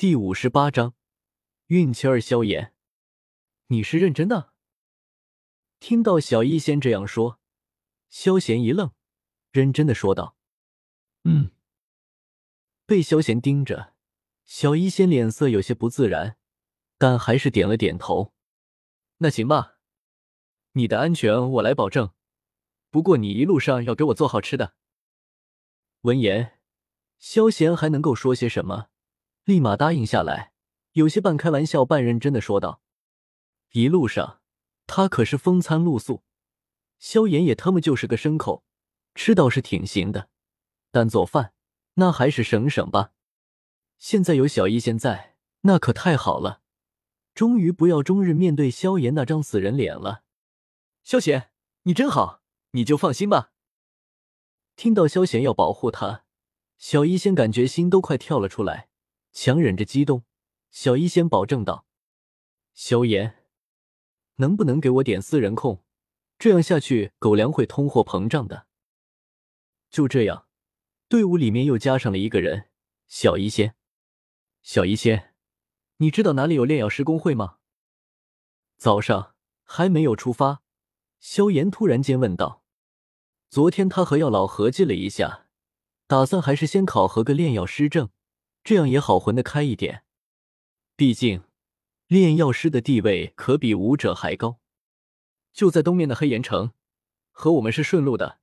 第五十八章，运气儿萧炎，你是认真的？听到小医仙这样说，萧炎一愣，认真的说道：“嗯。”被萧炎盯着，小医仙脸色有些不自然，但还是点了点头。那行吧，你的安全我来保证。不过你一路上要给我做好吃的。闻言，萧炎还能够说些什么？立马答应下来，有些半开玩笑半认真的说道：“一路上他可是风餐露宿，萧炎也他妈就是个牲口，吃倒是挺行的，但做饭……”那还是省省吧。现在有小医仙在，那可太好了，终于不要终日面对萧炎那张死人脸了。萧贤，你真好，你就放心吧。听到萧贤要保护他，小医仙感觉心都快跳了出来，强忍着激动，小医仙保证道：“萧炎，能不能给我点私人控？这样下去，狗粮会通货膨胀的。”就这样。队伍里面又加上了一个人，小医仙。小医仙，你知道哪里有炼药师工会吗？早上还没有出发，萧炎突然间问道。昨天他和药老合计了一下，打算还是先考核个炼药师证，这样也好混得开一点。毕竟炼药师的地位可比武者还高。就在东面的黑岩城，和我们是顺路的。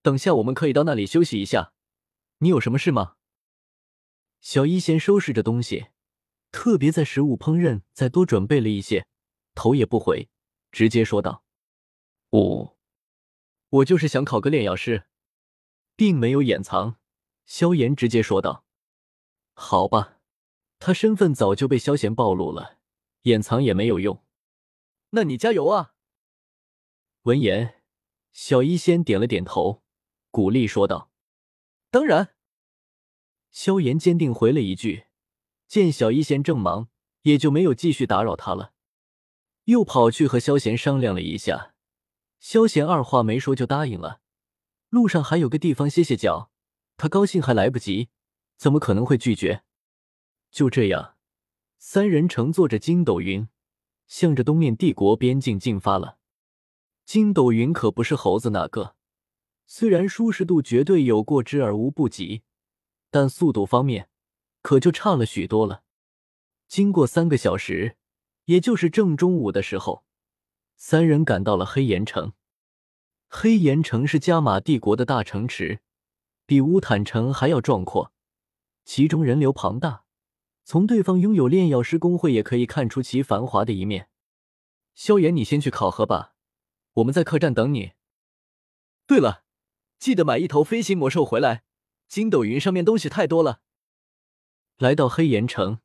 等下我们可以到那里休息一下。你有什么事吗？小一先收拾着东西，特别在食物烹饪再多准备了一些，头也不回，直接说道：“我，我就是想考个炼药师，并没有掩藏。”萧炎直接说道：“好吧，他身份早就被萧贤暴露了，掩藏也没有用。那你加油啊！”闻言，小一仙点了点头，鼓励说道。当然，萧炎坚定回了一句。见小医仙正忙，也就没有继续打扰他了，又跑去和萧贤商量了一下。萧贤二话没说就答应了。路上还有个地方歇歇脚，他高兴还来不及，怎么可能会拒绝？就这样，三人乘坐着筋斗云，向着东面帝国边境进发了。筋斗云可不是猴子那个。虽然舒适度绝对有过之而无不及，但速度方面可就差了许多了。经过三个小时，也就是正中午的时候，三人赶到了黑岩城。黑岩城是加玛帝国的大城池，比乌坦城还要壮阔，其中人流庞大。从对方拥有炼药师工会也可以看出其繁华的一面。萧炎，你先去考核吧，我们在客栈等你。对了。记得买一头飞行魔兽回来，筋斗云上面东西太多了。来到黑岩城，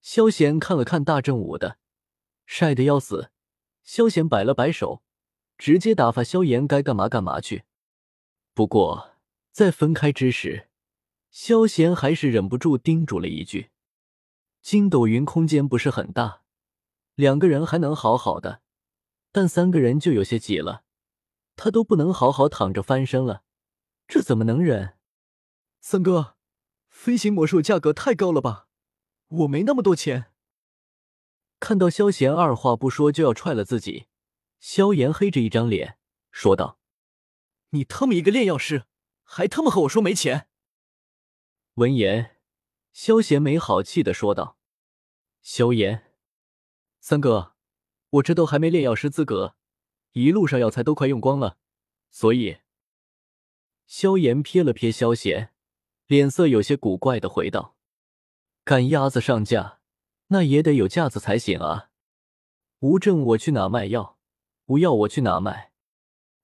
萧炎看了看大正午的，晒得要死。萧炎摆了摆手，直接打发萧炎该干嘛干嘛去。不过在分开之时，萧贤还是忍不住叮嘱了一句：“筋斗云空间不是很大，两个人还能好好的，但三个人就有些挤了。”他都不能好好躺着翻身了，这怎么能忍？三哥，飞行魔兽价格太高了吧？我没那么多钱。看到萧贤二话不说就要踹了自己，萧炎黑着一张脸说道：“你他妈一个炼药师，还他妈和我说没钱！”闻言，萧贤没好气的说道：“萧炎，三哥，我这都还没炼药师资格。”一路上药材都快用光了，所以，萧炎瞥了瞥萧贤，脸色有些古怪的回道：“赶鸭子上架，那也得有架子才行啊！无证我去哪卖药？无药我去哪卖？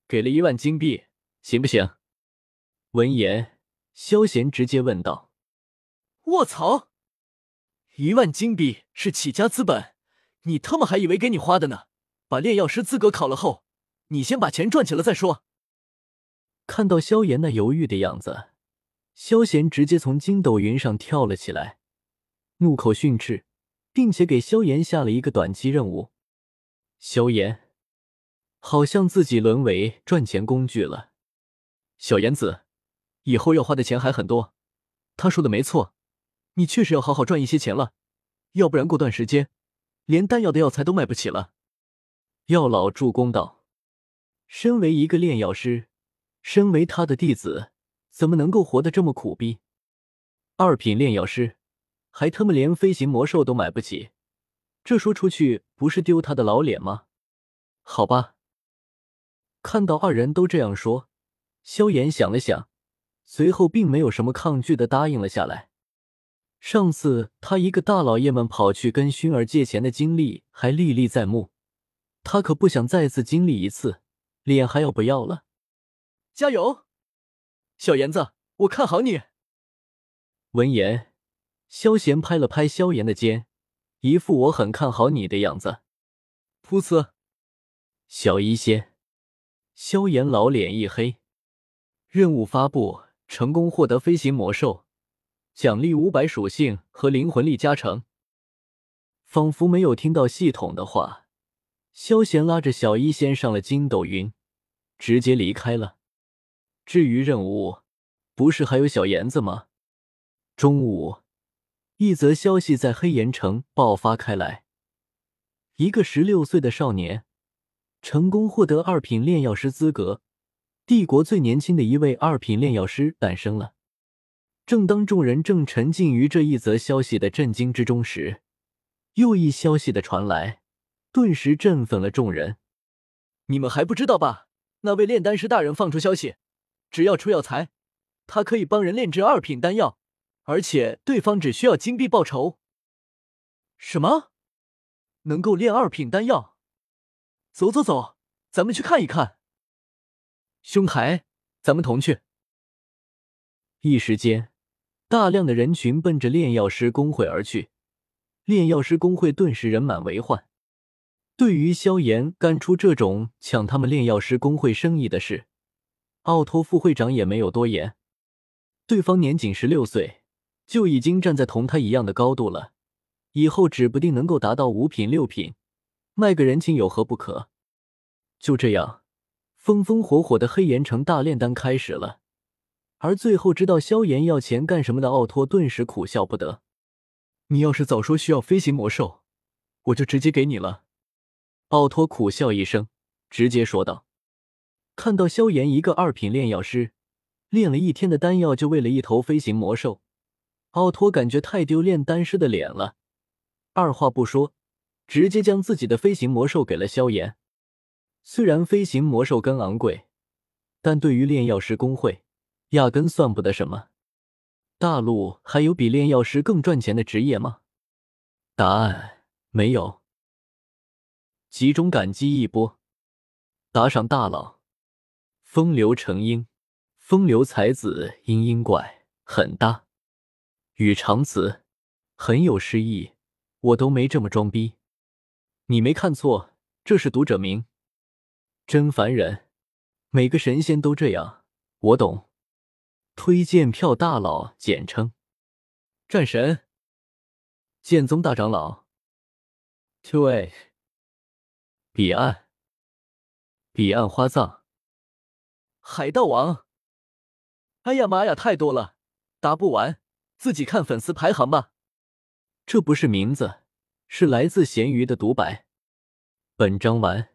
给了一万金币，行不行？”闻言，萧贤直接问道：“卧槽！一万金币是起家资本，你他妈还以为给你花的呢？”把炼药师资格考了后，你先把钱赚起了再说。看到萧炎那犹豫的样子，萧贤直接从筋斗云上跳了起来，怒口训斥，并且给萧炎下了一个短期任务。萧炎好像自己沦为赚钱工具了。小炎子，以后要花的钱还很多。他说的没错，你确实要好好赚一些钱了，要不然过段时间连丹药的药材都买不起了。药老助攻道：“身为一个炼药师，身为他的弟子，怎么能够活得这么苦逼？二品炼药师，还他妈连飞行魔兽都买不起，这说出去不是丢他的老脸吗？好吧。”看到二人都这样说，萧炎想了想，随后并没有什么抗拒的答应了下来。上次他一个大老爷们跑去跟薰儿借钱的经历还历历在目。他可不想再次经历一次，脸还要不要了？加油，小妍子，我看好你。闻言，萧贤拍了拍萧炎的肩，一副我很看好你的样子。噗呲，小医仙，萧炎老脸一黑。任务发布成功，获得飞行魔兽，奖励五百属性和灵魂力加成。仿佛没有听到系统的话。萧贤拉着小医仙上了筋斗云，直接离开了。至于任务，不是还有小妍子吗？中午，一则消息在黑岩城爆发开来：一个十六岁的少年成功获得二品炼药师资格，帝国最年轻的一位二品炼药师诞生了。正当众人正沉浸于这一则消息的震惊之中时，又一消息的传来。顿时振奋了众人。你们还不知道吧？那位炼丹师大人放出消息，只要出药材，他可以帮人炼制二品丹药，而且对方只需要金币报酬。什么？能够炼二品丹药？走走走，咱们去看一看。兄台，咱们同去。一时间，大量的人群奔着炼药师工会而去，炼药师工会顿时人满为患。对于萧炎干出这种抢他们炼药师工会生意的事，奥托副会长也没有多言。对方年仅十六岁，就已经站在同他一样的高度了，以后指不定能够达到五品、六品，卖个人情有何不可？就这样，风风火火的黑岩城大炼丹开始了。而最后知道萧炎要钱干什么的奥托顿时苦笑不得。你要是早说需要飞行魔兽，我就直接给你了。奥托苦笑一声，直接说道：“看到萧炎一个二品炼药师，炼了一天的丹药，就为了一头飞行魔兽，奥托感觉太丢炼丹师的脸了。二话不说，直接将自己的飞行魔兽给了萧炎。虽然飞行魔兽更昂贵，但对于炼药师工会，压根算不得什么。大陆还有比炼药师更赚钱的职业吗？答案没有。”集中感激一波，打赏大佬，风流成英，风流才子，嘤嘤怪，很搭，语长词，很有诗意，我都没这么装逼，你没看错，这是读者名，真烦人，每个神仙都这样，我懂，推荐票大佬简称，战神，剑宗大长老，Two A。彼岸，彼岸花葬，海盗王。哎呀妈呀，太多了，答不完，自己看粉丝排行吧。这不是名字，是来自咸鱼的独白。本章完。